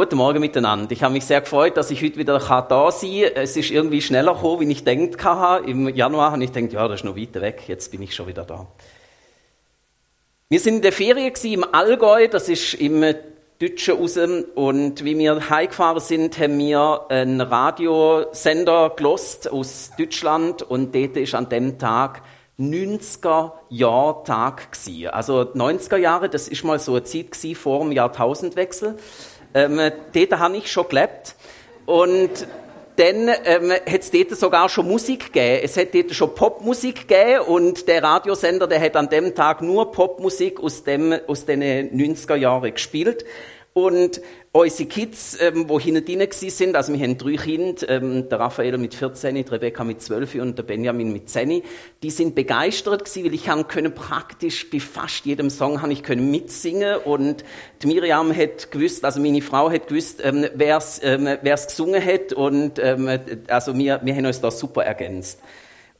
Guten Morgen miteinander. Ich habe mich sehr gefreut, dass ich heute wieder da sein kann. Es ist irgendwie schneller gekommen, wie ich gedacht habe. Im Januar habe ich gedacht, ja, das ist noch weit weg. Jetzt bin ich schon wieder da. Wir sind in der Ferien im Allgäu. Das ist im Deutschen raus. Und wie wir heimgefahren sind, haben wir einen Radiosender gelost aus Deutschland. Und dort ist an dem Tag 90er-Jahr-Tag gewesen. Also 90er Jahre, das ist mal so eine Zeit gewesen vor dem Jahrtausendwechsel. Ähm, dort habe ich schon gelebt. Und dann ähm, hat es dort sogar schon Musik gegeben. Es hat dort schon Popmusik gegeben und der Radiosender, der hat an dem Tag nur Popmusik aus, dem, aus den 90er Jahren gespielt. Und unsere Kids, ähm, wo hinten drin sind, also wir haben drei Kinder, ähm, der Raphael mit 14, die Rebecca mit 12 und der Benjamin mit 10, die sind begeistert gewesen, weil ich haben können praktisch bei fast jedem Song haben ich können mitsingen und die Miriam hat gewusst, also meine Frau hat gewusst, ähm, wer es ähm, gesungen hat und ähm, also wir, wir haben uns da super ergänzt.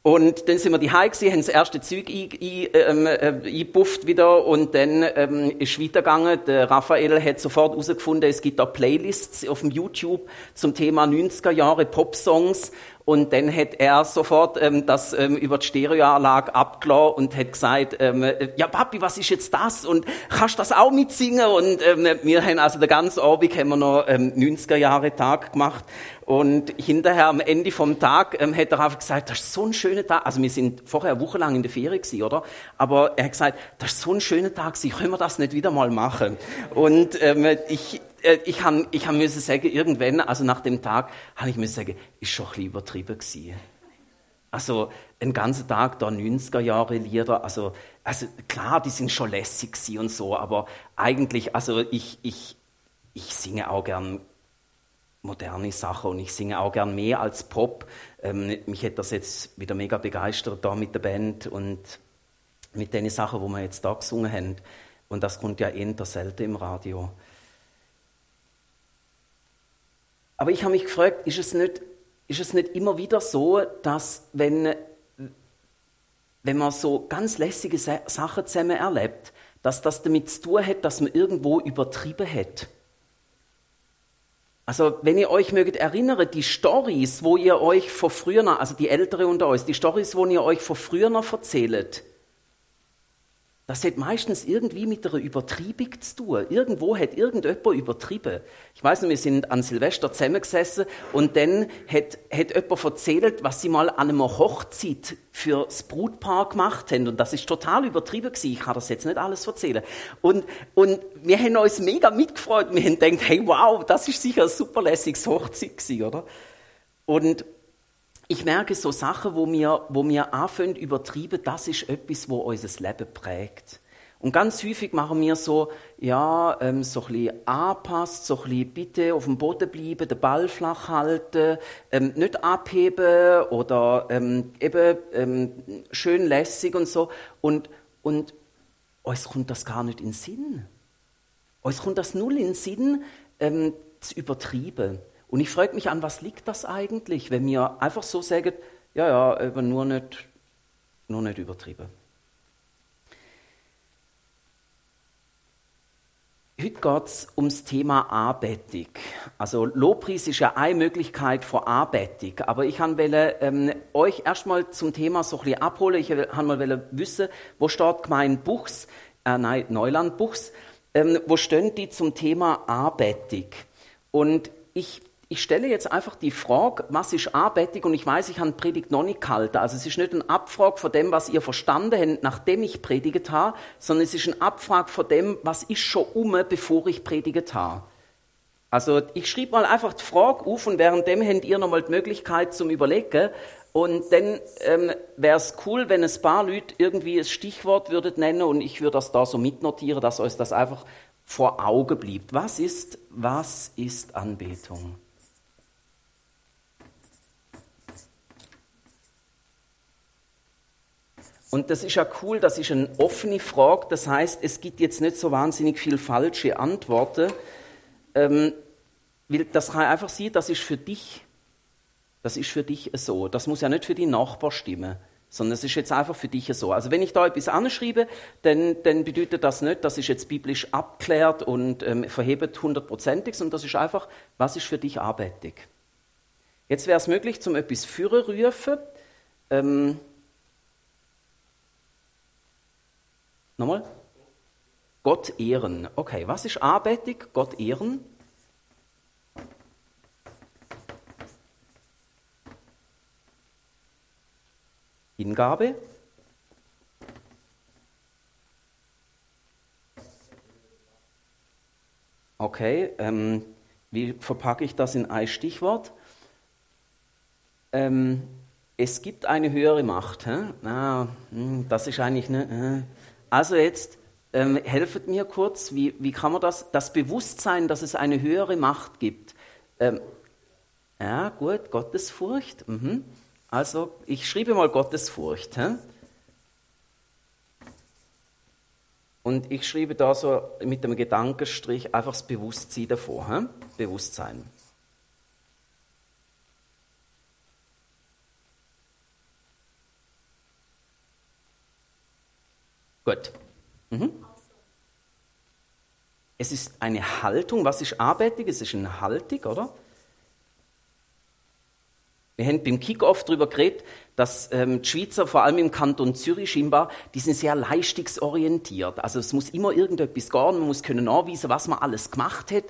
Und dann sind wir die Hause, haben das erste Zeug ähm, äh, eingebufft wieder und dann ähm, ist weitergegangen. Der Raphael hat sofort herausgefunden, es gibt da Playlists auf dem YouTube zum Thema 90er Jahre Popsongs und dann hat er sofort ähm, das ähm, über die Stereoanlage abgelassen und hat gesagt, ähm, ja Papi, was ist jetzt das? Und kannst du das auch mitsingen? Und ähm, wir haben also den ganzen Abend haben wir noch ähm, 90er Jahre Tag gemacht. Und hinterher am Ende vom Tag ähm, hat er einfach gesagt, das ist so ein schöner Tag. Also wir sind vorher eine Woche lang in der Ferien gewesen, oder? Aber er hat gesagt, das ist so ein schöner Tag, gewesen, können wir das nicht wieder mal machen? Und ähm, ich, ich habe ich hab müssen sagen, irgendwann, also nach dem Tag, habe ich müssen sagen, ist schon ein bisschen übertrieben gewesen. Also, einen ganzen Tag da 90er Jahre Lieder, also, also klar, die sind schon lässig und so, aber eigentlich, also ich, ich, ich singe auch gern moderne Sachen und ich singe auch gern mehr als Pop. Ähm, mich hat das jetzt wieder mega begeistert da mit der Band und mit den Sachen, wo wir jetzt da gesungen haben. Und das kommt ja eher selten im Radio. Aber ich habe mich gefragt, ist es nicht, ist es nicht immer wieder so, dass wenn, wenn man so ganz lässige Sachen zusammen erlebt, dass das damit zu tun hat, dass man irgendwo übertrieben hat? Also, wenn ihr euch mögt erinnern, die Stories, wo ihr euch vor früher, also die Ältere unter euch, die Stories, wo ihr euch vor früher erzählt, das hat meistens irgendwie mit einer Übertriebung zu tun. Irgendwo hat irgendjemand übertrieben. Ich weiß noch, wir sind an Silvester zusammengesessen und dann hat, hat jemand erzählt, was sie mal an einer Hochzeit für das Brutpaar gemacht haben. Und das ist total übertrieben gewesen. Ich kann das jetzt nicht alles erzählen. Und, und wir haben uns mega mitgefreut. Wir haben gedacht, hey, wow, das ist sicher ein super lässiges Hochzeit gewesen, oder? Und ich merke so Sachen, wo wir, wo wir anfangen übertrieben, das ist etwas, wo unser Leben prägt. Und ganz häufig machen wir so, ja, ähm, so ein bisschen anpasst, so ein bisschen bitte auf dem Boden bleiben, den Ball flach halten, ähm, nicht abheben oder ähm, eben ähm, schön lässig und so. Und, und uns kommt das gar nicht in den Sinn. Uns kommt das null in den Sinn, ähm, zu übertrieben. Und ich frage mich an, was liegt das eigentlich, wenn wir einfach so sagen, ja, ja, aber nur nicht, nur nicht übertrieben. Heute geht es ums Thema Anbetung. Also Lobpreis ist ja eine Möglichkeit von Anbetung. Aber ich wollte ähm, euch erstmal zum Thema so ein bisschen abholen. Ich wollte wissen, wo steht Gemeinde Buchs, äh, nein, Neuland Buchs, ähm, wo stehen die zum Thema Anbetung? Und ich ich stelle jetzt einfach die Frage, was ist Anbetung? Und ich weiß, ich habe die Predigt noch nicht gehalten. Also es ist nicht eine Abfrage von dem, was ihr verstanden habt, nachdem ich predigt habe, sondern es ist eine Abfrage von dem, was ist schon um, bevor ich predigt habe. Also ich schreibe mal einfach die Frage auf und währenddem habt ihr nochmal die Möglichkeit zum Überlegen. Und dann ähm, wäre es cool, wenn ein paar Leute irgendwie ein Stichwort würdet nennen und ich würde das da so mitnotieren, dass euch das einfach vor Augen bleibt. Was ist, was ist Anbetung? Und das ist ja cool, das ist eine offene Frage. Das heißt, es gibt jetzt nicht so wahnsinnig viel falsche Antworten. Ähm, das kann einfach sein, das ist für dich. Das ist für dich so. Das muss ja nicht für die Nachbar stimmen. sondern es ist jetzt einfach für dich so. Also wenn ich da etwas anschreibe, dann, dann bedeutet das nicht, dass ich jetzt biblisch abklärt und ähm, verhebt hundertprozentig, sondern das ist einfach, was ist für dich arbeitig. Jetzt wäre es möglich, zum etwas führen rufen. Ähm, nochmal? Gott ehren. Okay, was ist arbeitig? Gott ehren. Hingabe. Okay, ähm, wie verpacke ich das in ein Stichwort? Ähm, es gibt eine höhere Macht. Hä? Ah, das ist eigentlich eine. Äh. Also jetzt ähm, helfet mir kurz, wie, wie kann man das, das Bewusstsein, dass es eine höhere Macht gibt. Ähm, ja, gut, Gottesfurcht. Mhm. Also, ich schriebe mal Gottesfurcht. Hä? Und ich schriebe da so mit dem Gedankenstrich einfach das Bewusstsein davor. Hä? Bewusstsein. Gut. Mhm. Es ist eine Haltung. Was ist arbeitig? Es ist eine Haltung, oder? Wir haben beim Kickoff darüber geredet, dass ähm, die Schweizer, vor allem im Kanton Zürich scheinbar, die sind sehr leistungsorientiert. Also es muss immer irgendetwas gehen, man muss können nachweisen, was man alles gemacht hat.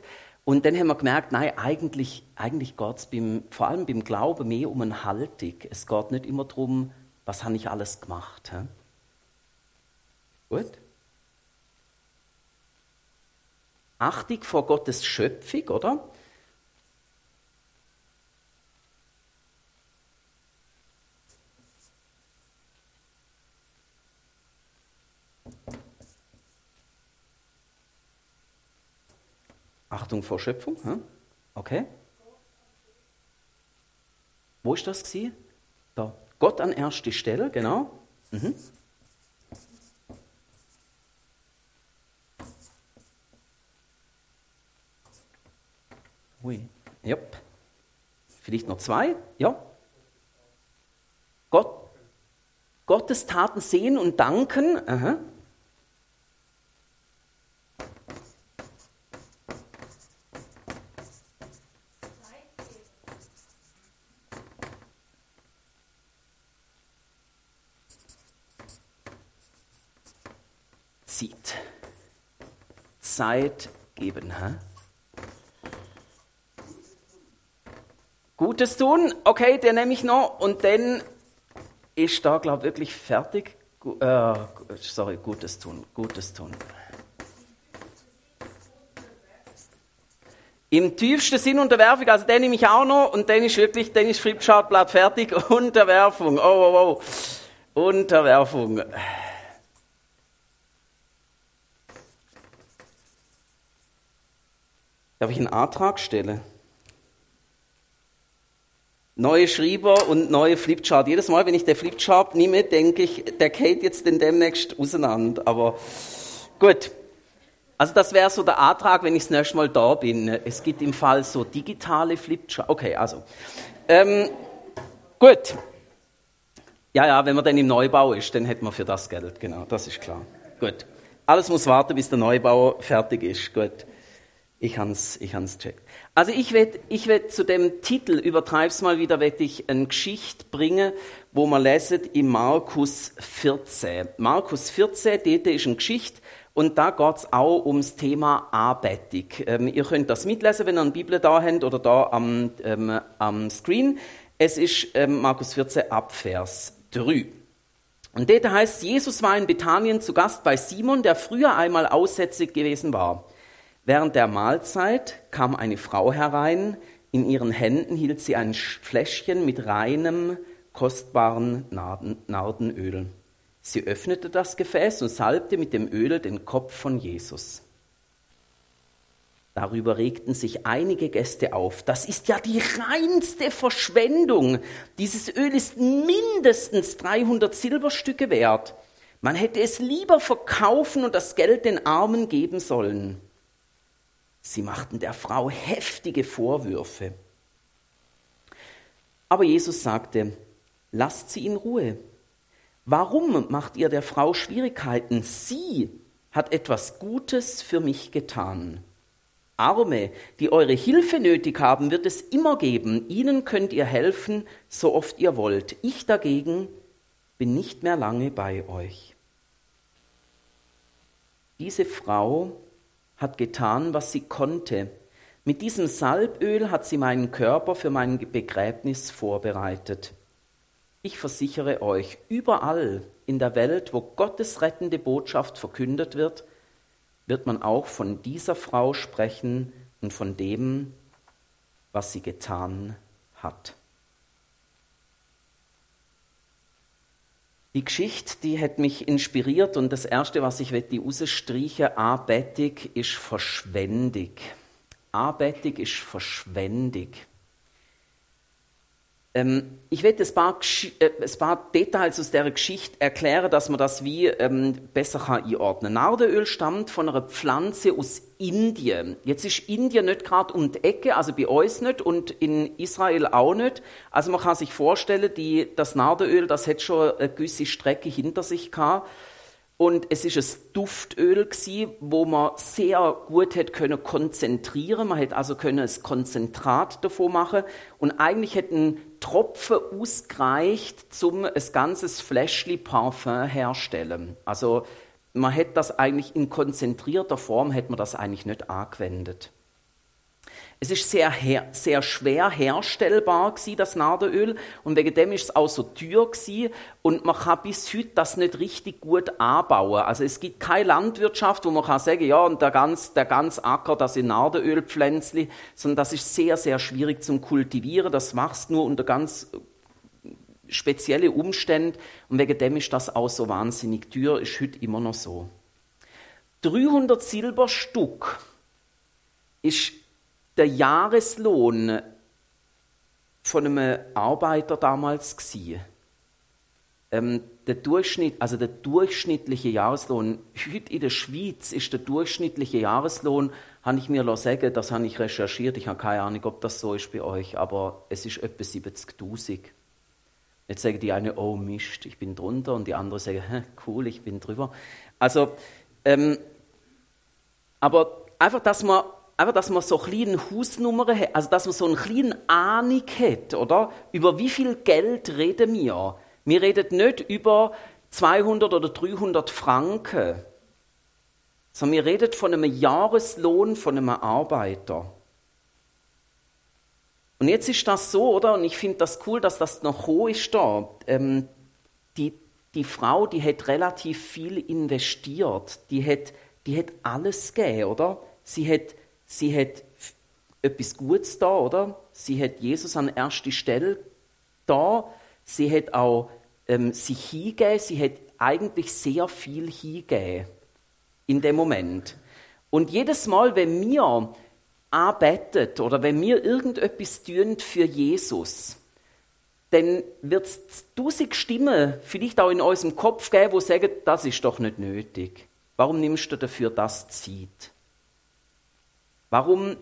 Und dann haben wir gemerkt, nein, eigentlich, eigentlich geht es vor allem beim Glauben mehr um eine Haltung. Es geht nicht immer darum, was habe ich alles gemacht. He? Gut? Achtung vor Gottes Schöpfung, oder? Achtung vor Schöpfung. Hm? Okay. Wo ist das gewesen? Da. Gott an erste Stelle, genau. Mhm. Ui. Yep. Vielleicht noch zwei? Ja. Gott, Gottes Taten sehen und danken. Aha. Zeit geben. Hä? Gutes tun, okay, den nehme ich noch und dann ist da, glaube ich, wirklich fertig. Äh, sorry, Gutes tun, Gutes tun. Im tiefsten Sinn Unterwerfung, also den nehme ich auch noch und dann ist wirklich, dann ist Flipchartblatt fertig. Unterwerfung, oh, oh, oh. Unterwerfung. Darf ich einen Antrag stellen? Neue Schreiber und neue Flipchart. Jedes Mal, wenn ich den Flipchart nehme, denke ich, der geht jetzt denn demnächst auseinander. Aber gut. Also das wäre so der Antrag, wenn ich das nächste Mal da bin. Es gibt im Fall so digitale Flipchart. Okay, also. Ähm, gut. Ja, ja, wenn man dann im Neubau ist, dann hätten wir für das Geld. Genau, das ist klar. Gut. Alles muss warten, bis der Neubau fertig ist. Gut. Ich hans, ich hans checkt. Also ich werde, ich werd zu dem Titel, übertreib's mal wieder, werde ich eine Geschichte bringen, wo man leset in Markus 14. Markus 14, dort ist eine Geschichte, und da geht's auch ums Thema Anbetung. Ähm, ihr könnt das mitlesen, wenn ihr eine Bibel da habt oder da am, ähm, am Screen. Es ist ähm, Markus 14 ab Vers 3. Und dort heißt, Jesus war in Bethanien zu Gast bei Simon, der früher einmal aussätzig gewesen war. Während der Mahlzeit kam eine Frau herein, in ihren Händen hielt sie ein Fläschchen mit reinem, kostbaren Nardenöl. Sie öffnete das Gefäß und salbte mit dem Öl den Kopf von Jesus. Darüber regten sich einige Gäste auf. Das ist ja die reinste Verschwendung. Dieses Öl ist mindestens 300 Silberstücke wert. Man hätte es lieber verkaufen und das Geld den Armen geben sollen. Sie machten der Frau heftige Vorwürfe. Aber Jesus sagte, lasst sie in Ruhe. Warum macht ihr der Frau Schwierigkeiten? Sie hat etwas Gutes für mich getan. Arme, die eure Hilfe nötig haben, wird es immer geben. Ihnen könnt ihr helfen, so oft ihr wollt. Ich dagegen bin nicht mehr lange bei euch. Diese Frau hat getan, was sie konnte. Mit diesem Salböl hat sie meinen Körper für mein Begräbnis vorbereitet. Ich versichere euch, überall in der Welt, wo Gottes rettende Botschaft verkündet wird, wird man auch von dieser Frau sprechen und von dem, was sie getan hat. Die Geschichte, die hat mich inspiriert und das Erste, was ich die rausstreichen, anbettig, ist verschwendig. Anbettig ist verschwendig. Ähm, ich werde ein paar, äh, ein paar Details aus der Geschichte erklären, dass man das wie ähm, besser kann einordnen kann. Nardenöl stammt von einer Pflanze aus Indien. Jetzt ist Indien nicht gerade um die Ecke, also bei uns nicht und in Israel auch nicht. Also man kann sich vorstellen, die, das Nardenöl, das hat schon eine gewisse Strecke hinter sich gehabt. Und es ist ein Duftöl gewesen, wo man sehr gut hätte können konzentrieren. Man hätte also können ein Konzentrat davon machen. Und eigentlich hätten Tropfen ausgereicht, zum ein ganzes Fläschli Parfum herstellen. Also man hätte das eigentlich in konzentrierter Form hätte man das eigentlich nicht angewendet. Es ist sehr, sehr schwer herstellbar gewesen, das Nadelöl und wegen dem ist es auch so teuer gewesen und man kann bis heute das nicht richtig gut anbauen. Also es gibt keine Landwirtschaft, wo man kann sagen, ja und der ganz der ganz Acker, das sind Nadelölpflänzli, sondern das ist sehr sehr schwierig zum kultivieren. Das machst nur unter ganz spezielle Umstände und wegen dem ist das auch so wahnsinnig teuer. Ist heute immer noch so. 300 Silberstück ist der Jahreslohn von einem Arbeiter damals gewesen. Ähm, der Durchschnitt, also der durchschnittliche Jahreslohn, heute in der Schweiz ist der durchschnittliche Jahreslohn, habe ich mir sagen, das habe ich recherchiert, ich habe keine Ahnung, ob das so ist bei euch, aber es ist etwa 70.000. Jetzt sagen die eine, oh Mist, ich bin drunter, und die andere sagen, cool, ich bin drüber. Also, ähm, aber einfach, dass man einfach, dass man so kleine Hausnummern hat, also dass man so eine kleine Ahnung hat, oder? Über wie viel Geld reden wir? Wir reden nicht über 200 oder 300 Franken, sondern wir reden von einem Jahreslohn von einem Arbeiter. Und jetzt ist das so, oder? Und ich finde das cool, dass das noch hoch ist da. Ähm, die, die Frau, die hat relativ viel investiert. Die hat, die hat alles gegeben, oder? Sie hat sie hat etwas Gutes da, oder? Sie hat Jesus an erste Stelle da. Sie hat auch ähm, sich hingegeben. Sie hat eigentlich sehr viel hingegeben in dem Moment. Und jedes Mal, wenn wir arbeitet oder wenn wir irgendetwas tun für Jesus, dann wird es tausend Stimmen vielleicht auch in unserem Kopf geben, die sagen, das ist doch nicht nötig. Warum nimmst du dafür das Zeit? Warum,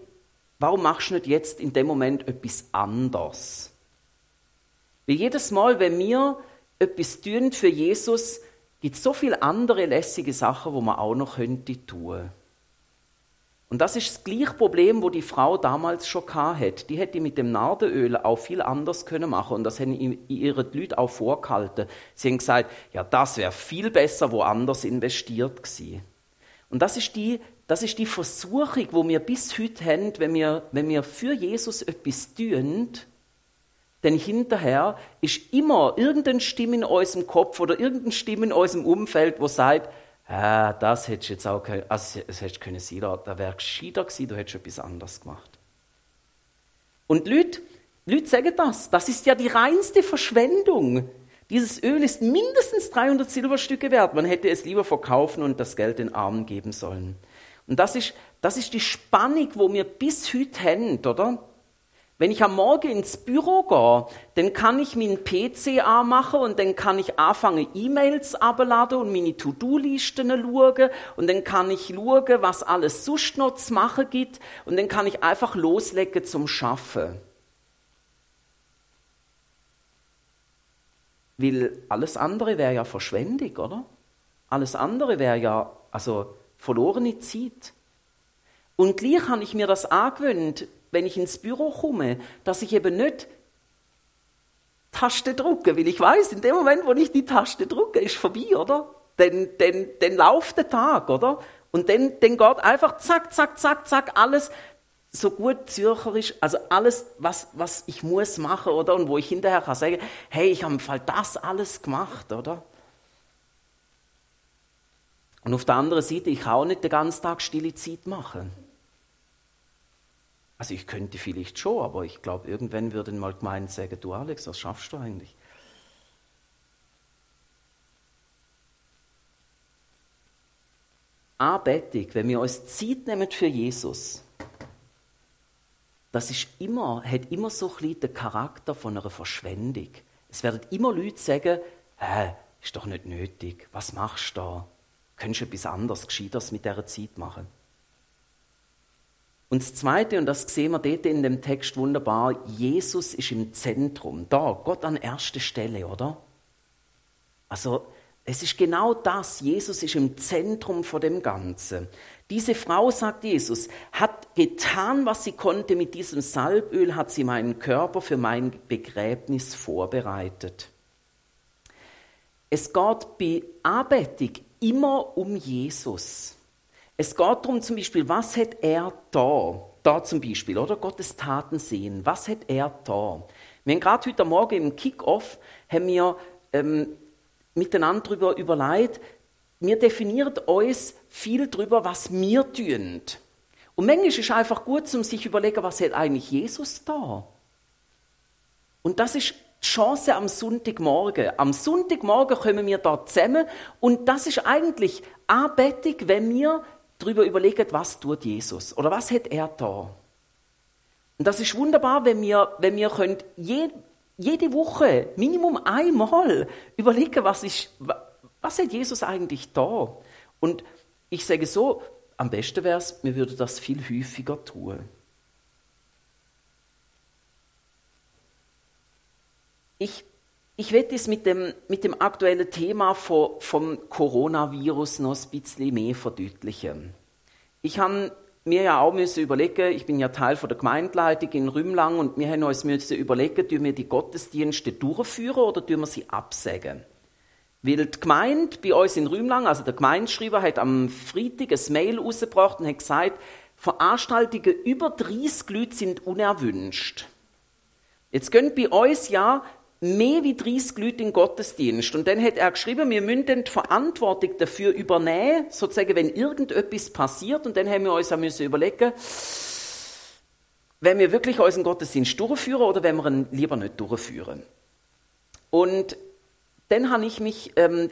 warum machst du nicht jetzt in dem Moment etwas anders? Weil jedes Mal, wenn wir etwas tun für Jesus, gibt es so viele andere lässige Sachen, wo man auch noch könnte tun. Und das ist das gleiche Problem, wo die Frau damals schon hatte. Die hätte mit dem Nardenöl auch viel anders können machen und das haben ihre Leute auch vorgehalten. Sie haben gesagt, ja, das wäre viel besser woanders investiert gewesen. Und das ist die das ist die Versuchung, wo wir bis heute haben, wenn wir, wenn wir für Jesus etwas tun, denn hinterher ist immer irgendeine Stimme in unserem Kopf oder irgendeine Stimme in unserem Umfeld, wo sagt, ah, das hättest du jetzt auch können, also das hättest können sein, da wäre gescheiter gewesen, du hättest etwas anderes gemacht. Und Leute, Leute sagen das, das ist ja die reinste Verschwendung. Dieses Öl ist mindestens 300 Silberstücke wert. Man hätte es lieber verkaufen und das Geld den Armen geben sollen. Und das ist, das ist die Spannung, wo wir bis heute haben, oder? Wenn ich am Morgen ins Büro gehe, dann kann ich meinen PC anmachen und dann kann ich anfangen, E-Mails abladen und meine To-Do-Listen schauen und dann kann ich schauen, was alles sonst noch zu machen gibt und dann kann ich einfach loslegen zum Schaffen. Weil alles andere wäre ja Verschwendung, oder? Alles andere wäre ja also verlorene Zeit. Und gleich habe ich mir das angewöhnt, wenn ich ins Büro komme, dass ich eben nicht Taste drücke, weil ich weiß, in dem Moment, wo ich die Taste drücke, ist vorbei, oder? Dann, dann, dann läuft der Tag, oder? Und dann, dann geht einfach zack, zack, zack, zack, alles so gut zürcherisch, also alles, was, was ich muss machen, oder? Und wo ich hinterher kann sagen, hey, ich habe im Fall das alles gemacht, oder? Und auf der anderen Seite, ich kann auch nicht den ganzen Tag stille Zeit machen. Also ich könnte vielleicht schon, aber ich glaube, irgendwann würden mal Gemeinden sagen, du Alex, was schaffst du eigentlich? Anbetung, wenn wir uns Zeit nehmen für Jesus, das ist immer, hat immer so ein bisschen den Charakter von einer Verschwendung. Es werden immer Leute sagen, hä, ist doch nicht nötig, was machst du da? Könntest du etwas anderes, Gescheiteres mit dieser Zeit machen? Und das Zweite, und das sehen wir dort in dem Text wunderbar, Jesus ist im Zentrum. Da, Gott an erster Stelle, oder? Also, es ist genau das. Jesus ist im Zentrum von dem Ganzen. Diese Frau, sagt Jesus, hat getan, was sie konnte mit diesem Salböl, hat sie meinen Körper für mein Begräbnis vorbereitet. Es geht bei Anbetung immer um Jesus. Es geht darum zum Beispiel, was hat er da? Da zum Beispiel, oder? Gottes Taten sehen. Was hat er da? Wir haben gerade heute Morgen im Kick-Off ähm, miteinander darüber überlegt, wir definieren uns viel darüber, was wir tun. Und manchmal ist es einfach gut, um sich zu überlegen, was hat eigentlich Jesus da? Und das ist Chance am Sonntagmorgen. Am Sonntagmorgen kommen wir da zusammen und das ist eigentlich Anbetung, wenn wir darüber überlegen, was tut Jesus oder was hat er da. Und das ist wunderbar, wenn wir, wenn wir können je, jede Woche Minimum einmal überlegen, was, ist, was hat Jesus eigentlich da. Und ich sage so, am besten wäre es, wir würden das viel häufiger tun. Ich ich werde es mit dem, mit dem aktuellen Thema von, vom Coronavirus noch ein bisschen mehr verdeutlichen. Ich habe mir ja auch müssen überlegen, ich bin ja Teil von der Gemeindeleitung in Rümlang und wir haben uns müssen überlegen, tun wir die Gottesdienste durchführen oder tun wir sie absägen? Weil die Gemeinde bei uns in Rümlang, also der Gemeindeschreiber, hat am Freitag ein Mail rausgebracht und hat gesagt, Veranstaltungen über 30 Leute sind unerwünscht. Jetzt gehen bei uns ja mehr wie 30 Leute in Gottesdienst. Und dann hat er geschrieben, wir müssen die Verantwortung dafür übernehmen, sozusagen, wenn irgendetwas passiert. Und dann haben wir uns auch müssen überlegen, wenn wir wirklich unseren Gottesdienst durchführen oder wenn wir ihn lieber nicht durchführen. Und dann habe ich mich ähm,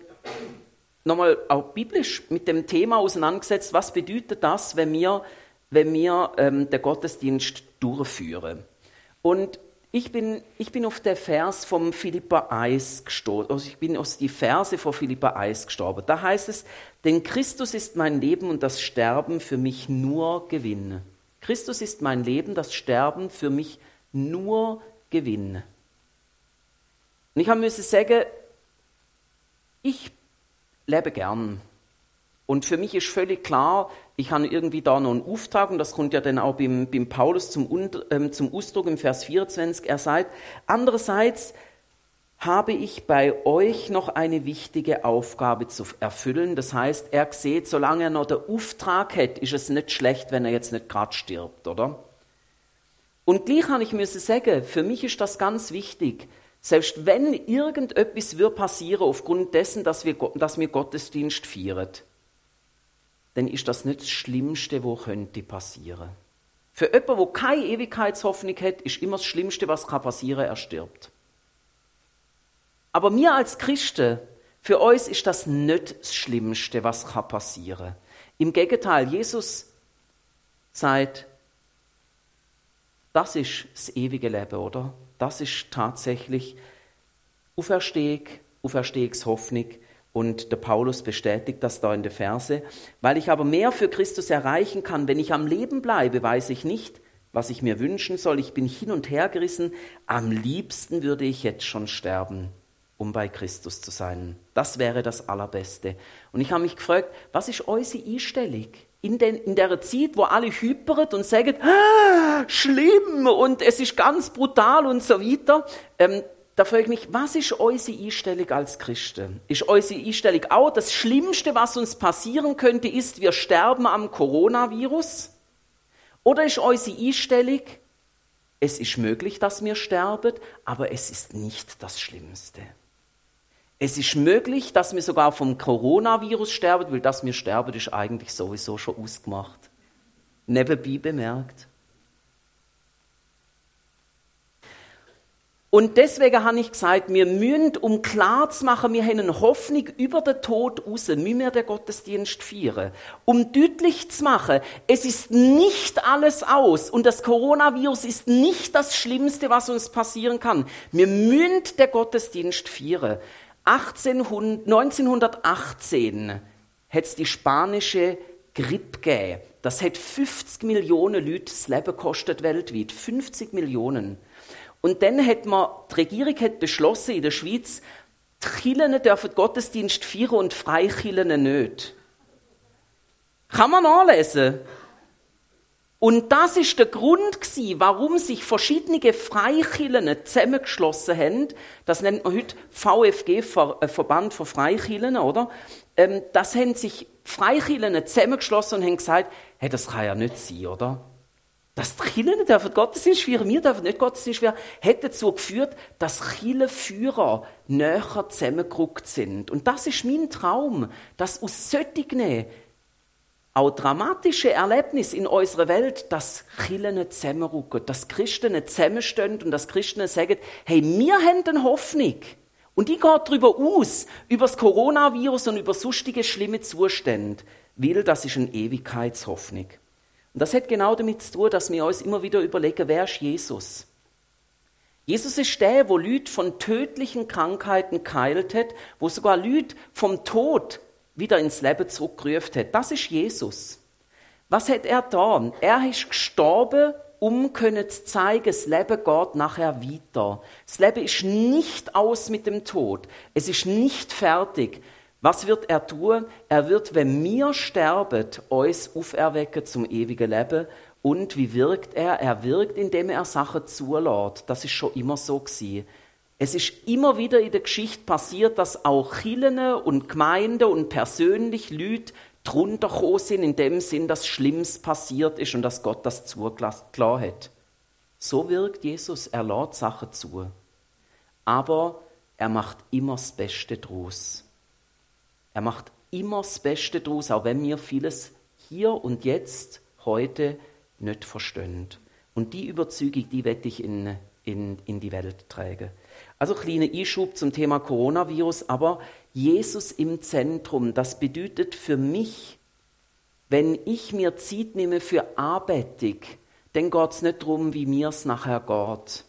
nochmal auch biblisch mit dem Thema auseinandergesetzt, was bedeutet das, wenn wir, wenn wir ähm, den Gottesdienst durchführen. Und ich bin, ich bin auf den Vers vom Philippa 1 gestoßen, also ich bin auf die Verse von Philippa 1 gestorben. Da heißt es, denn Christus ist mein Leben und das Sterben für mich nur Gewinn. Christus ist mein Leben, das Sterben für mich nur Gewinn. Und ich habe müssen sagen, ich lebe gern. Und für mich ist völlig klar, ich habe irgendwie da noch einen Auftrag und das kommt ja dann auch beim, beim Paulus zum, ähm, zum Ausdruck im Vers 24. Er sagt, andererseits habe ich bei euch noch eine wichtige Aufgabe zu erfüllen. Das heißt, er sieht, solange er noch den Auftrag hat, ist es nicht schlecht, wenn er jetzt nicht gerade stirbt, oder? Und gleich kann ich mir sagen, für mich ist das ganz wichtig. Selbst wenn irgendetwas wird passieren aufgrund dessen, dass wir, dass wir Gottesdienst feiern, dann ist das nicht das Schlimmste, was könnte passieren. Für jemanden, der keine Ewigkeitshoffnung hat, ist immer das Schlimmste, was passieren kann, er stirbt. Aber mir als Christen, für uns ist das nicht das Schlimmste, was passieren kann. Im Gegenteil, Jesus sagt, das ist das ewige Leben, oder? Das ist tatsächlich Auferstehung, Auferstehungshoffnung und der Paulus bestätigt das da in der Verse. Weil ich aber mehr für Christus erreichen kann, wenn ich am Leben bleibe, weiß ich nicht, was ich mir wünschen soll. Ich bin hin und her gerissen. Am liebsten würde ich jetzt schon sterben. um bei Christus zu sein. Das wäre das Allerbeste. Und ich habe mich gefragt, was ist unsere Einstellung? In, den, in der Zeit, wo alle hyperen und sagen, ah, schlimm und es ist ganz brutal und so weiter, ähm, da frage ich mich, was ist unsere Einstellung als Christen? Ist unsere Einstellung auch, das Schlimmste, was uns passieren könnte, ist, wir sterben am Coronavirus? Oder ist unsere Einstellung, es ist möglich, dass wir sterben, aber es ist nicht das Schlimmste? Es ist möglich, dass wir sogar vom Coronavirus sterben, weil das wir sterben, ist eigentlich sowieso schon ausgemacht. Nebenbei bemerkt. Und deswegen habe ich gesagt, wir müssen, um klar zu machen, wir haben eine Hoffnung über den Tod raus, müssen wir den Gottesdienst feiern. Um deutlich zu machen, es ist nicht alles aus und das Coronavirus ist nicht das Schlimmste, was uns passieren kann. Wir müssen den Gottesdienst feiern. 1918 hat es die spanische Grippe gegeben. Das hat 50 Millionen Leute das Leben gekostet weltweit. 50 Millionen. Und dann hat man, die Regierung hat beschlossen in der Schweiz, die Kirchen dürfen Gottesdienst feiern und Freikirchen nicht. Kann man nachlesen. Und das ist der Grund gewesen, warum sich verschiedene Freikirchen zusammengeschlossen haben. Das nennt man heute VFG, äh, Verband für Freikirchen, oder? Ähm, das haben sich Freikirchen zusammengeschlossen und haben gesagt, hey, das kann ja nicht sein, oder? Dass die Kirchen dürfen Gottesdienst feiern, wir dürfen nicht Gottesdienst feiern, hat dazu geführt, dass Kirchenführer näher zusammengerückt sind. Und das ist mein Traum, dass aus solchen auch dramatische Erlebnisse in unserer Welt, dass Kirchen zusammenrücken, dass Christen zusammenstehen und dass Christen sagen, hey, wir haben eine Hoffnung. Und die geht darüber aus, über das Coronavirus und über sonstige schlimme Zustände, weil das ist eine Ewigkeitshoffnung. Und das hat genau damit zu tun, dass wir uns immer wieder überlegen, wer ist Jesus? Jesus ist der, wo Leute von tödlichen Krankheiten geheilt hat, wo sogar Leute vom Tod wieder ins Leben zurückgerufen hat. Das ist Jesus. Was hat er getan? Er ist gestorben, um können zu zeigen, das Leben geht nachher weiter. Das Leben ist nicht aus mit dem Tod. Es ist nicht fertig. Was wird er tun? Er wird, wenn wir sterben, uns auferwecken zum ewigen Leben. Und wie wirkt er? Er wirkt, indem er Sachen zulässt. Das ist schon immer so gewesen. Es ist immer wieder in der Geschichte passiert, dass auch Kirchen und Gemeinden und persönlich Leute drunter gekommen sind, in dem Sinn, dass Schlimmes passiert ist und dass Gott das zugelassen hat. So wirkt Jesus, er lädt Sachen zu. Aber er macht immer das Beste draus. Er macht immer das Beste draus, auch wenn wir vieles hier und jetzt, heute nicht verstehen. Und die Überzeugung, die werde ich in, in, in die Welt tragen. Also kleiner Einschub zum Thema Coronavirus, aber Jesus im Zentrum, das bedeutet für mich, wenn ich mir Zeit nehme für Arbeitung, dann geht es nicht darum, wie mir es nachher geht.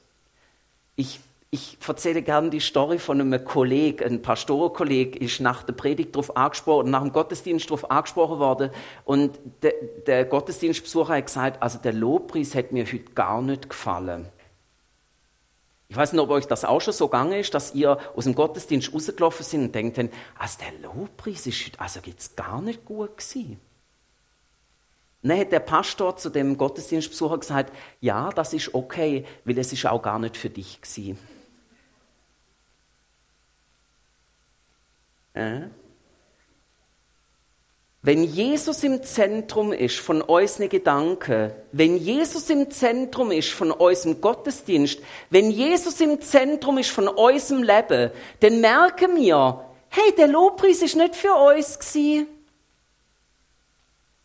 Ich, ich erzähle gerne die Story von einem Kollegen, ein Pastorenkolleg ist nach der Predigt darauf angesprochen, nach dem Gottesdienst darauf angesprochen worden und der, der Gottesdienstbesucher hat gesagt, also der Lobpreis hat mir heute gar nicht gefallen. Ich weiß nicht, ob euch das auch schon so gegangen ist, dass ihr aus dem Gottesdienst rausgelaufen sind und denkt, also der Lobpreis ist also jetzt gar nicht gut gewesen. dann hat der Pastor zu dem Gottesdienstbesucher gesagt, ja, das ist okay, weil es ist auch gar nicht für dich gewesen. Wenn Jesus im Zentrum ist von unseren Gedanken, wenn Jesus im Zentrum ist von unserem Gottesdienst, wenn Jesus im Zentrum ist von unserem Leben, dann merken wir, hey, der Lobpreis ist nicht für uns gewesen.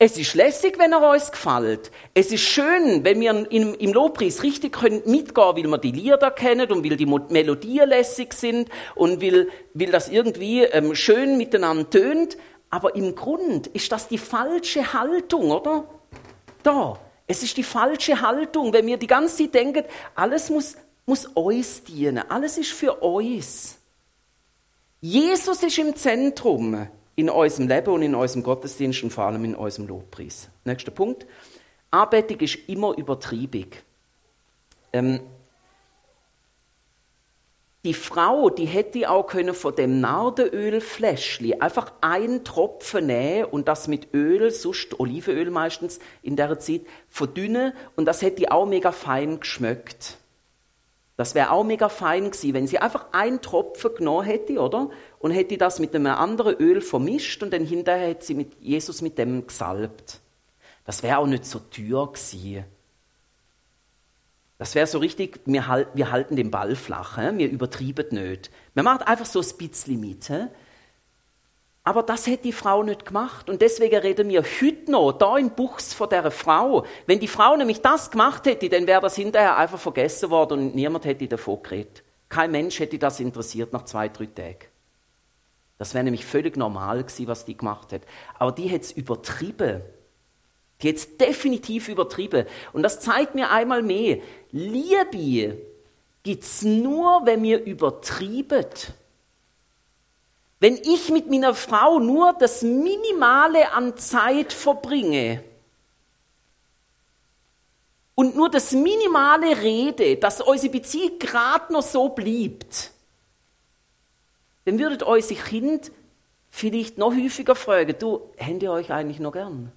Es ist lässig, wenn er uns gefällt. Es ist schön, wenn wir im, im Lobpreis richtig können mitgehen, weil wir die Lieder kennen und weil die Melodien lässig sind und weil, weil das irgendwie ähm, schön miteinander tönt. Aber im Grund ist das die falsche Haltung, oder? Da. Es ist die falsche Haltung, wenn wir die ganze Zeit denken, alles muss, muss uns dienen, alles ist für uns. Jesus ist im Zentrum in unserem Leben und in unserem Gottesdienst und vor allem in unserem Lobpreis. Nächster Punkt. Arbeitung ist immer übertriebig. Ähm, die Frau, die hätte auch können von dem Nardenölfläschli einfach einen Tropfen nehmen und das mit Öl, sonst Olivenöl meistens in der Zeit, verdünnen und das hätte auch mega fein geschmeckt. Das wäre auch mega fein gewesen, wenn sie einfach einen Tropfen genommen hätte, oder? Und hätte das mit einem anderen Öl vermischt und dann hinterher hätte sie mit Jesus mit dem gesalbt. Das wäre auch nicht so teuer gewesen. Das wäre so richtig, wir, halt, wir, halten den Ball flach, he? wir übertrieben nicht. Wir machen einfach so ein bisschen mit. He? Aber das hätte die Frau nicht gemacht. Und deswegen reden wir heute noch, da im Buchs von der Frau. Wenn die Frau nämlich das gemacht hätte, dann wäre das hinterher einfach vergessen worden und niemand hätte davon geredet. Kein Mensch hätte das interessiert nach zwei, drei Tagen. Das wäre nämlich völlig normal gewesen, was die gemacht hat. Aber die hat es übertrieben. Die hat es definitiv übertrieben. Und das zeigt mir einmal mehr, Liebe gibt es nur, wenn wir übertrieben. Wenn ich mit meiner Frau nur das Minimale an Zeit verbringe und nur das Minimale rede, dass unsere Beziehung gerade noch so bleibt, dann würdet euch Kind vielleicht noch häufiger fragen, du, händ ihr euch eigentlich noch gern?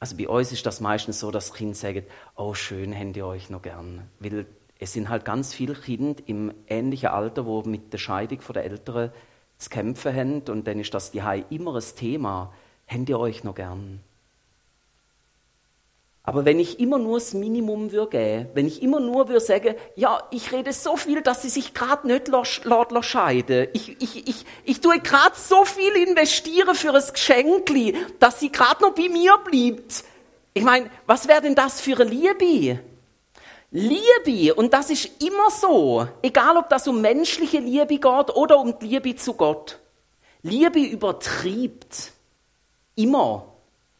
Also bei uns ist das meistens so, dass Kinder sagen, oh schön, händ ihr euch noch gern. Weil es sind halt ganz viele Kinder im ähnlichen Alter, wo mit der Scheidung von der Eltern zu kämpfen haben und dann ist das die immer ein Thema. Händ ihr euch noch gern? Aber wenn ich immer nur das Minimum würde wenn ich immer nur würde sagen, ja, ich rede so viel, dass sie sich gerade nicht laut scheiden. Ich, ich, ich, ich tue gerade so viel investieren für ein Geschenkli, dass sie gerade noch bei mir bleibt. Ich meine, was wäre denn das für eine Liebe? Liebe, und das ist immer so, egal ob das um menschliche Liebe geht oder um die Liebe zu Gott. Liebe übertriebt. Immer.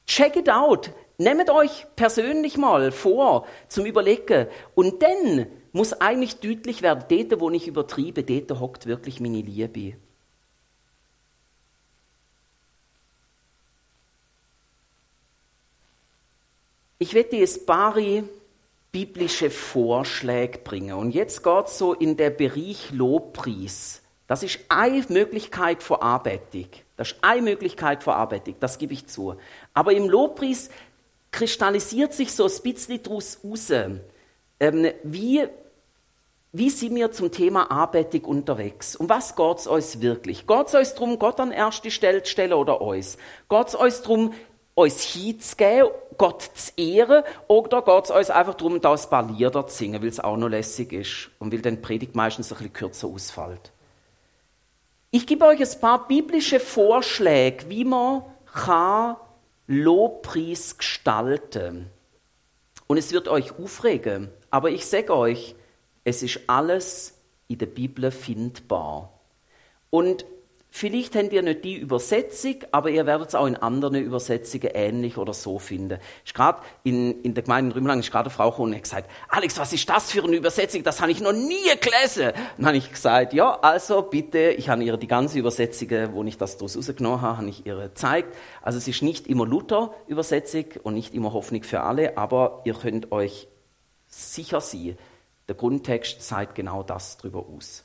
Check it out. Nehmt euch persönlich mal vor zum Überlegen. Und dann muss eigentlich deutlich werden, dort, wo ich übertriebe, dort hockt wirklich meine Liebe. Ich werde jetzt Bari biblische Vorschläge bringen. Und jetzt geht so in der Bereich Lobpreis. Das ist eine Möglichkeit von Arbeitung. Das ist eine Möglichkeit von Arbeitung, das gebe ich zu. Aber im Lobpreis kristallisiert sich so ein bisschen daraus raus, ähm, wie, wie sind wir zum Thema Arbeitung unterwegs? Um was geht es uns wirklich? Geht es uns darum, Gott an erste Stelle zu stellen oder uns? Geht es uns darum, uns hinzugeben, Gott zu ehren, oder geht es uns einfach darum, da ein paar Lieder zu singen, weil es auch noch lässig ist und weil dann die Predigt meistens ein bisschen kürzer ausfällt. Ich gebe euch ein paar biblische Vorschläge, wie man kann Lobpreis gestalten Und es wird euch aufregen, aber ich sage euch, es ist alles in der Bibel findbar. Und Vielleicht habt ihr nicht die Übersetzung, aber ihr werdet es auch in anderen Übersetzungen ähnlich oder so finden. Ich gerade in, in der Gemeinde in Rümmerlang ist gerade eine Frau gekommen und hat gesagt, Alex, was ist das für eine Übersetzung? Das habe ich noch nie gelesen. Dann habe ich gesagt, ja, also bitte, ich habe ihr die ganze Übersetzung, wo ich das daraus rausgenommen habe, habe ich ihr gezeigt. Also es ist nicht immer Luther-Übersetzung und nicht immer Hoffnung für alle, aber ihr könnt euch sicher sein, der Grundtext zeigt genau das darüber aus.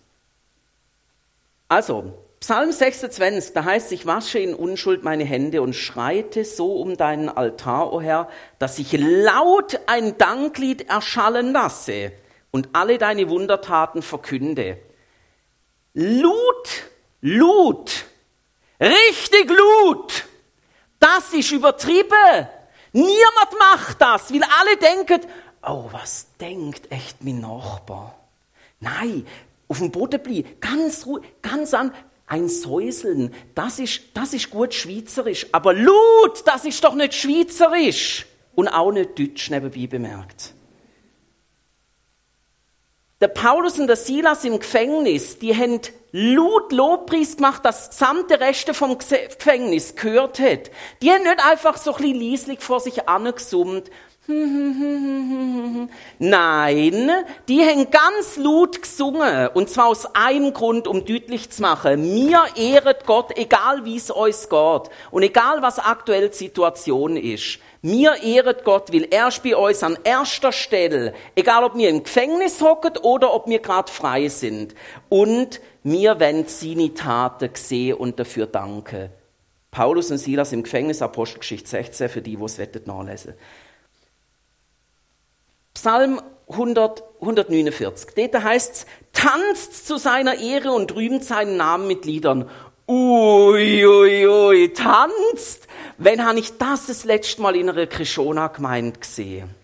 Also, Psalm 26, da heißt, ich wasche in Unschuld meine Hände und schreite so um deinen Altar, o oh Herr, dass ich laut ein Danklied erschallen lasse und alle deine Wundertaten verkünde. Lut, Lut, richtig Lut, das ist übertrieben. Niemand macht das, weil alle denken, oh, was denkt echt mein Nachbar? Nein, auf dem Boden bleiben, ganz ruhig, ganz an, ein Säuseln, das ist, das ist gut schweizerisch. Aber Lut, das ist doch nicht schweizerisch. Und auch nicht deutsch nebenbei bemerkt. Der Paulus und der Silas im Gefängnis, die haben laut Lobpreis gemacht, das gesamte Reste vom Gefängnis gehört hat. Die haben nicht einfach so ein bisschen vor sich angesummt. Nein, die haben ganz laut gesungen. Und zwar aus einem Grund, um deutlich zu machen, mir ehret Gott, egal wie es euch geht. Und egal was aktuell die Situation ist. Mir ehret Gott, weil er ist bei uns an erster Stelle, egal ob wir im Gefängnis hocken oder ob wir gerade frei sind. Und mir wollen seine Taten sehen und dafür danken. Paulus und Silas im Gefängnis, Apostelgeschichte 16, für die, die es nachlesen Psalm 100, 149. Dort heißt es, tanzt zu seiner Ehre und rühmt seinen Namen mit Liedern. Ui, ui, ui, tanzt. Wenn habe ich das das letzte Mal in einer Krishona-Gemeinde gesehen?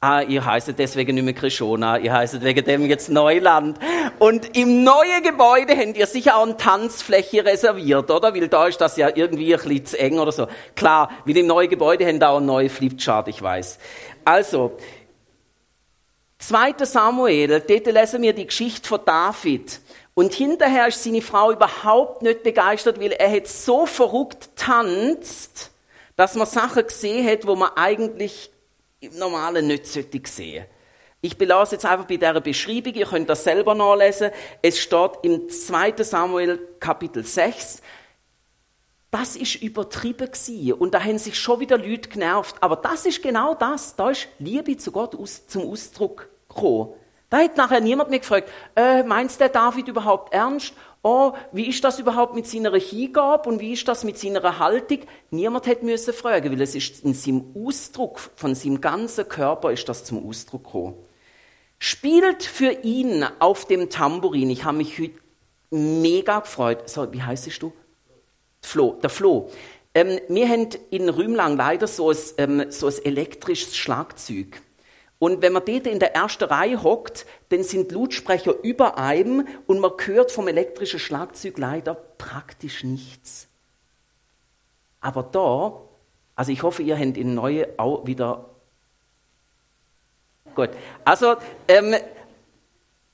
Ah, ihr heißt deswegen nicht mehr Krishona, ihr heißt wegen dem jetzt Neuland. Und im neuen Gebäude habt ihr sicher auch eine Tanzfläche reserviert, oder? Weil da ist das ja irgendwie ein bisschen zu eng oder so. Klar, weil im neuen Gebäude habt ihr auch einen neuen Flipchart, ich weiß. Also, 2. Samuel, dort lesen wir die Geschichte von David. Und hinterher ist seine Frau überhaupt nicht begeistert, weil er hat so verrückt tanzt, dass man Sachen gesehen hat, wo man eigentlich im Normalen nicht sollte sehen. Ich belasse jetzt einfach bei dieser Beschreibung, ihr könnt das selber nachlesen. Es steht im 2. Samuel Kapitel 6. Das ist übertrieben gewesen. Und da haben sich schon wieder Leute genervt. Aber das ist genau das. Da ist Liebe zu Gott zum Ausdruck gekommen. Da hat nachher niemand mehr gefragt, äh, meinst der David überhaupt ernst? Oh, wie ist das überhaupt mit seiner Hingabe und wie ist das mit seiner Haltung? Niemand hätte müssen fragen, weil es ist in seinem Ausdruck, von seinem ganzen Körper ist das zum Ausdruck gekommen. Spielt für ihn auf dem Tambourin. Ich habe mich heute mega gefreut. So, wie heißt du? Flo, der Flo. Ähm, wir haben in Rümlang leider so ein, ähm, so ein elektrisches Schlagzeug. Und wenn man dort in der ersten Reihe hockt, dann sind Lautsprecher über einem und man hört vom elektrischen Schlagzeug leider praktisch nichts. Aber da, also ich hoffe, ihr habt in neue auch wieder. Gut, also ähm,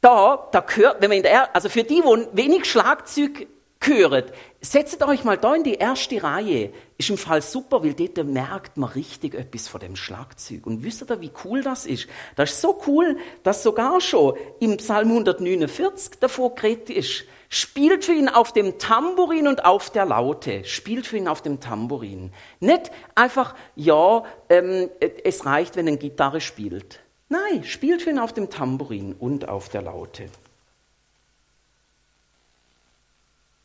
da, da gehört, wenn man in der, also für die, wo wenig Schlagzeug hören, setzt euch mal da in die erste Reihe. Ist im Fall super, weil dort merkt man richtig etwas von dem Schlagzeug. Und wisst ihr, wie cool das ist? Das ist so cool, dass sogar schon im Psalm 149 davor geredet ist. Spielt für ihn auf dem Tambourin und auf der Laute. Spielt für ihn auf dem Tambourin. Nicht einfach, ja, ähm, es reicht, wenn eine Gitarre spielt. Nein, spielt für ihn auf dem Tambourin und auf der Laute.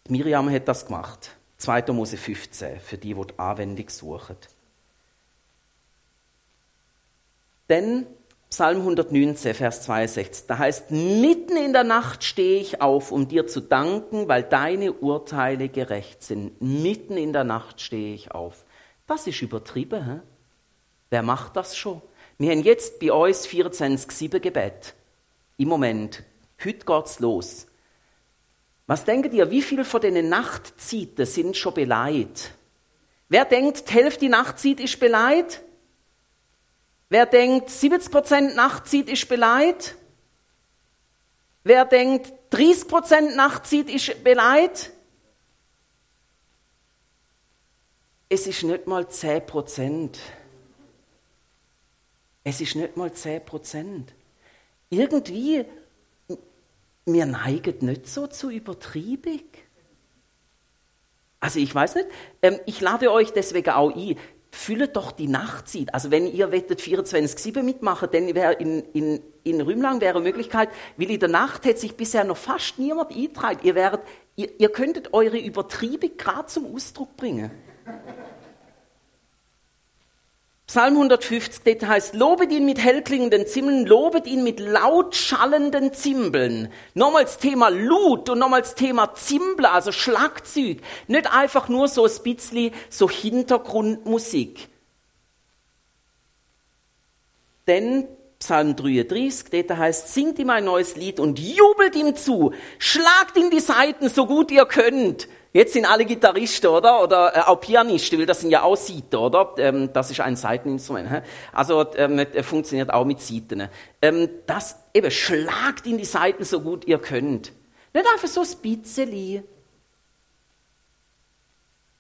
Miriam hat das gemacht. 2. Mose 15, für die, die die Anwendung suchen. Denn Psalm 119, Vers 62, da heißt, mitten in der Nacht stehe ich auf, um dir zu danken, weil deine Urteile gerecht sind. Mitten in der Nacht stehe ich auf. Das ist übertrieben. He? Wer macht das schon? Wir haben jetzt bei uns 24-7 Gebet. Im Moment. Heute geht's los. Was denkt ihr, wie viel von den Nachtzeiten sind schon beleidigt? Wer denkt, die Hälfte Nachtzeit ist beleidigt? Wer denkt, 70% Nachtzeit ist beleidigt? Wer denkt, 30% Nachtzeit ist beleidigt? Es ist nicht mal 10%. Es ist nicht mal 10%. Irgendwie wir neigen nicht so zu Übertriebung. Also ich weiß nicht, ähm, ich lade euch deswegen auch ein, füllt doch die Nachtzeit. Also wenn ihr wettet 24-7 mitmachen, dann wäre in, in, in Rümlang wäre eine Möglichkeit, weil in der Nacht hätte sich bisher noch fast niemand eingetragen. Ihr, ihr, ihr könntet eure Übertriebung gerade zum Ausdruck bringen. Psalm 150, das heißt, lobet ihn mit hellklingenden Zimbeln, lobet ihn mit laut schallenden Zimbeln. Nochmals Thema Lut und nochmals Thema Zimbel, also Schlagzeug. Nicht einfach nur so ein bisschen so Hintergrundmusik. Denn Psalm 33, da heißt, singt ihm ein neues Lied und jubelt ihm zu, schlagt in die Seiten so gut ihr könnt. Jetzt sind alle Gitarristen, oder? Oder äh, auch Pianisten, weil das sind ja auch Seiten, oder? Ähm, das ist ein Seiteninstrument. He? Also ähm, funktioniert auch mit Seiten. Ähm, das eben schlagt in die Seiten so gut ihr könnt. Nicht einfach so ein bisschen.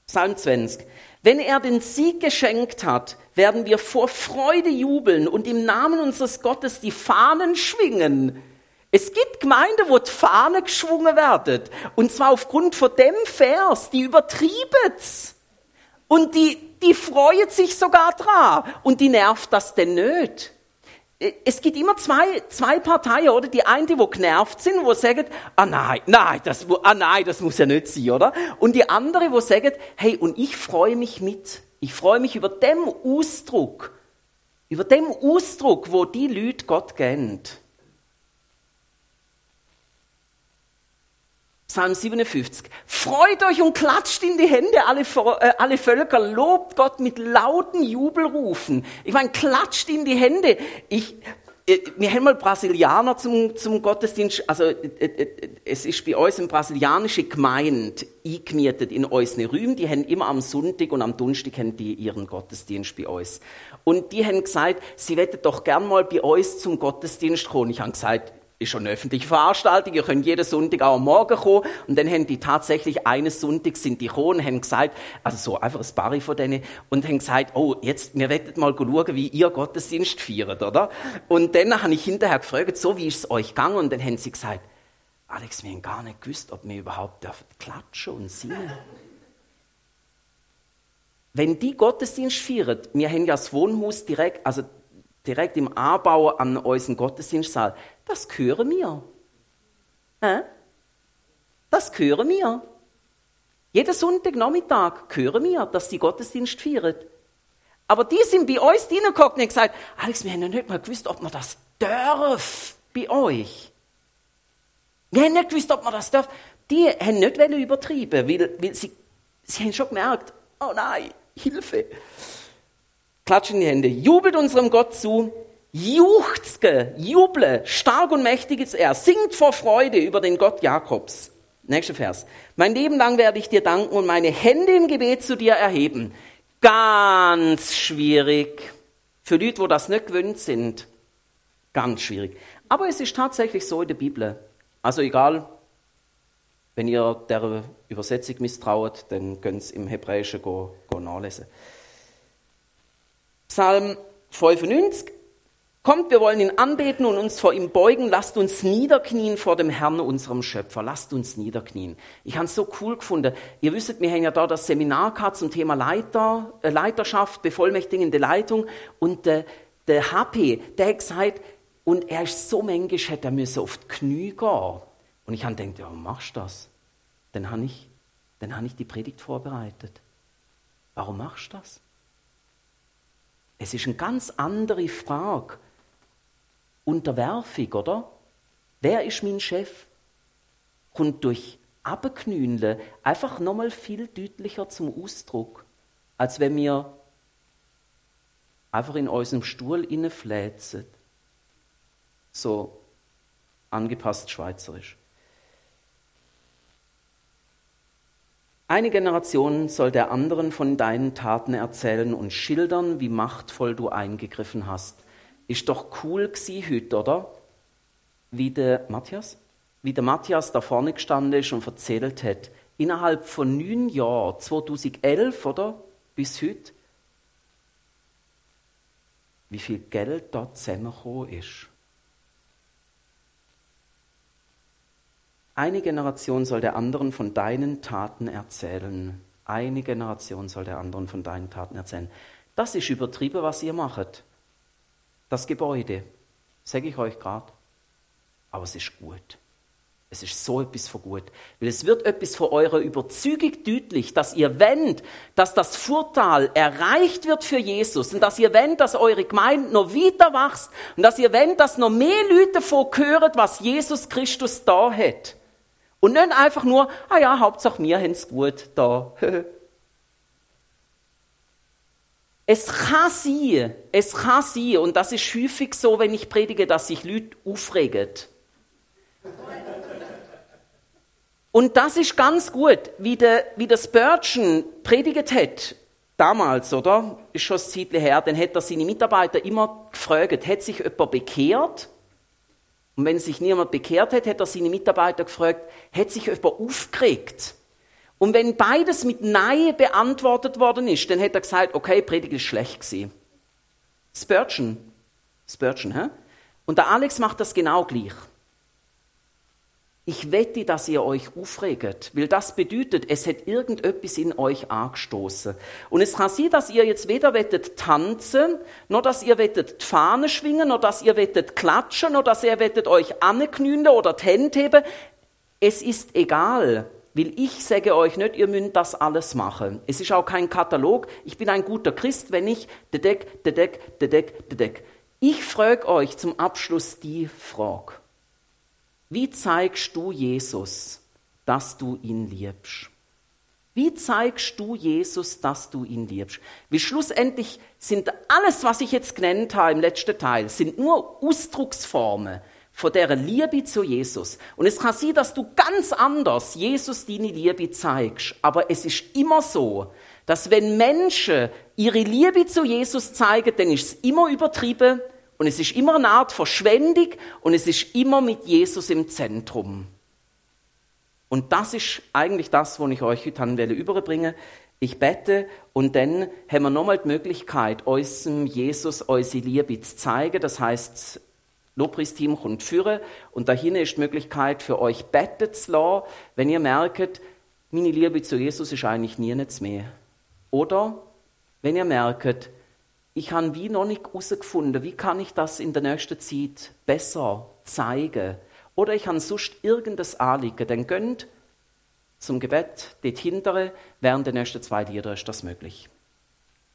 Psalm 20. Wenn er den Sieg geschenkt hat, werden wir vor Freude jubeln und im Namen unseres Gottes die Fahnen schwingen. Es gibt Gemeinden, wo die Fahnen geschwungen werden. Und zwar aufgrund von dem Vers, die übertrieben's. Und die, die freuen sich sogar dran. Und die nervt das denn nicht es gibt immer zwei, zwei Parteien, oder? Die eine, die genervt sind, wo sagen, ah nein, nein, das, ah nein, das muss ja nicht sein, oder? Und die andere, wo sagen, hey, und ich freue mich mit. Ich freue mich über dem Ausdruck, über dem Ausdruck, wo die Leute Gott kennt. Psalm 57. Freut euch und klatscht in die Hände, alle, äh, alle Völker, lobt Gott mit lauten Jubelrufen. Ich meine, klatscht in die Hände. Ich, äh, wir haben mal Brasilianer zum, zum Gottesdienst, also äh, äh, es ist bei uns eine brasilianische Gemeinde eingemietet in unseren Rühmen, die haben immer am Sonntag und am Donnerstag haben die ihren Gottesdienst bei uns. Und die haben gesagt, sie wollten doch gern mal bei uns zum Gottesdienst kommen. Ich habe gesagt, ist schon eine öffentliche Veranstaltung, ihr könnt jeden Sonntag auch am Morgen kommen. Und dann haben die tatsächlich eines Sonntags sind die gekommen und haben gesagt, also so einfach ein Barry von denen, und haben gesagt, oh, jetzt, wir werden mal schauen, wie ihr Gottesdienst feiert, oder? Und dann habe ich hinterher gefragt, so, wie ist es euch gegangen? Und dann haben sie gesagt, Alex, wir haben gar nicht gewusst, ob wir überhaupt klatschen und singen. Wenn die Gottesdienst feiern, wir haben ja das Wohnhaus direkt, also direkt im Anbau an unseren Gottesdienstsaal, das gehöre mir. Äh? Das gehöre mir. Jeden Sonntagnachmittag gehöre mir, dass die Gottesdienst feiern. Aber die sind bei uns reingekommen und gesagt, Alex, wir haben ja nicht mal gewusst, ob man das darf bei euch. Wir haben nicht gewusst, ob man das darf. Die haben nicht übertrieben, weil, weil sie, sie haben schon gemerkt, oh nein, Hilfe. Klatschen die Hände. Jubelt unserem Gott zu, Juchzge, juble, stark und mächtig ist er, singt vor Freude über den Gott Jakobs. Nächster Vers. Mein Leben lang werde ich dir danken und meine Hände im Gebet zu dir erheben. Ganz schwierig. Für Leute, wo das nicht gewöhnt sind. Ganz schwierig. Aber es ist tatsächlich so in der Bibel. Also egal, wenn ihr der Übersetzung misstraut, dann könnt ihr im Hebräischen go, go nachlesen. Psalm 95. Kommt, wir wollen ihn anbeten und uns vor ihm beugen. Lasst uns niederknien vor dem Herrn, unserem Schöpfer. Lasst uns niederknien. Ich habe es so cool gefunden. Ihr wisst, wir haben ja da das Seminar gehabt zum Thema Leiter, äh, Leiterschaft, bevollmächtigende Leitung. Und äh, der HP, der hat gesagt, und er ist so mängisch, hätte er müssen auf die. Und ich habe gedacht, ja, machst du das? Dann habe ich, dann habe ich die Predigt vorbereitet. Warum machst du das? Es ist eine ganz andere Frage Unterwerfung, oder? Wer ist mein Chef? Kommt durch Abknünle einfach nochmal viel deutlicher zum Ausdruck, als wenn wir einfach in unserem Stuhl innefläzen. So angepasst schweizerisch. Eine Generation soll der anderen von deinen Taten erzählen und schildern, wie machtvoll du eingegriffen hast. Ist doch cool gewesen heute, oder? Wie der Matthias? Wie der Matthias da vorne gestanden ist und erzählt hat, innerhalb von neun Jahren, 2011, oder? Bis heute, wie viel Geld dort zusammengekommen ist. Eine Generation soll der anderen von deinen Taten erzählen. Eine Generation soll der anderen von deinen Taten erzählen. Das ist übertrieben, was ihr macht das Gebäude, sage ich euch gerade. Aber es ist gut. Es ist so etwas von gut. Weil es wird etwas von eurer Überzeugung deutlich, dass ihr wendet, dass das Vorteil erreicht wird für Jesus und dass ihr wendet, dass eure Gemeinde noch weiter wächst und dass ihr wendet, dass noch mehr Leute davon was Jesus Christus da hat. Und nicht einfach nur, ah ja, Hauptsache mir haben es gut da. Es kann sein, es kann sein, und das ist häufig so, wenn ich predige, dass sich Leute aufregen. Und das ist ganz gut, wie der, wie der Spurgeon predigt hat, damals, oder? Ist schon ein Zeit her, dann hat er seine Mitarbeiter immer gefragt, hat sich jemand bekehrt? Und wenn sich niemand bekehrt hat, hat er seine Mitarbeiter gefragt, hat sich jemand aufgeregt? Und wenn beides mit Nein beantwortet worden ist, dann hat er gesagt, okay, Predigt ist schlecht gewesen. Spurgeon. Spurgeon, hä? Und der Alex macht das genau gleich. Ich wette, dass ihr euch aufregt, weil das bedeutet, es hat irgendetwas in euch angestoßen. Und es kann sein, dass ihr jetzt weder wettet tanzen, noch dass ihr wettet die Fahne schwingen, noch dass ihr wettet klatschen, noch dass ihr wettet euch anknünden oder die Hände heben. Es ist egal, weil ich sage euch nicht, ihr müsst das alles machen. Es ist auch kein Katalog. Ich bin ein guter Christ, wenn ich dedek, dedek, dedek, dedek. Ich frage euch zum Abschluss die Frage. Wie zeigst du Jesus, dass du ihn liebst? Wie zeigst du Jesus, dass du ihn liebst? Wie schlussendlich sind alles, was ich jetzt genannt habe im letzten Teil, sind nur Ausdrucksformen von der Liebe zu Jesus. Und es kann sein, dass du ganz anders Jesus deine Liebe zeigst. Aber es ist immer so, dass wenn Menschen ihre Liebe zu Jesus zeigen, dann ist es immer übertrieben, und es ist immer eine Art Verschwendung und es ist immer mit Jesus im Zentrum. Und das ist eigentlich das, was ich euch heute überbringen Ich bete und dann haben wir nochmal die Möglichkeit, unserem Jesus unsere Liebe zu zeigen. Das heißt, Lobpreisteam kommt führen und dahin ist die Möglichkeit für euch beten zu lassen, wenn ihr merkt, meine Liebe zu Jesus ist eigentlich nie nichts mehr. Oder wenn ihr merkt, ich habe wie noch nicht herausgefunden, wie kann ich das in der nächsten Zeit besser zeigen. Oder ich habe sonst irgendein Anliegen, dann gönnt zum Gebet dort hintere, während der nächsten zwei Lieder ist das möglich.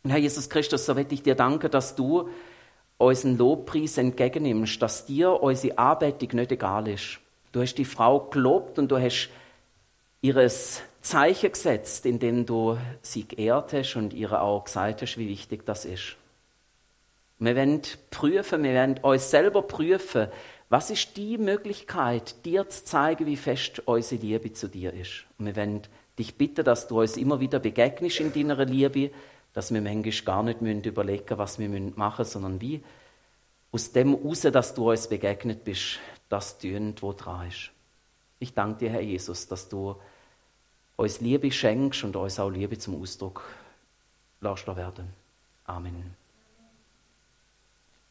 Und Herr Jesus Christus, so möchte ich dir danken, dass du unseren Lobpreis entgegennimmst, dass dir unsere Anbetung nicht egal ist. Du hast die Frau gelobt und du hast ihres Zeichen gesetzt, indem du sie geehrt hast und ihr auch gesagt hast, wie wichtig das ist. Wir wollen prüfen, wir wollen uns selber prüfen, was ist die Möglichkeit, dir zu zeigen, wie fest unsere Liebe zu dir ist. Und wir wollen dich bitten, dass du uns immer wieder begegnest in deiner Liebe, dass wir manchmal gar nicht müssen überlegen was wir machen müssen, sondern wie aus dem raus, dass du uns begegnet bist, das tun, wo dran ist. Ich danke dir, Herr Jesus, dass du uns Liebe schenkst und uns auch Liebe zum Ausdruck lässt werden. Amen.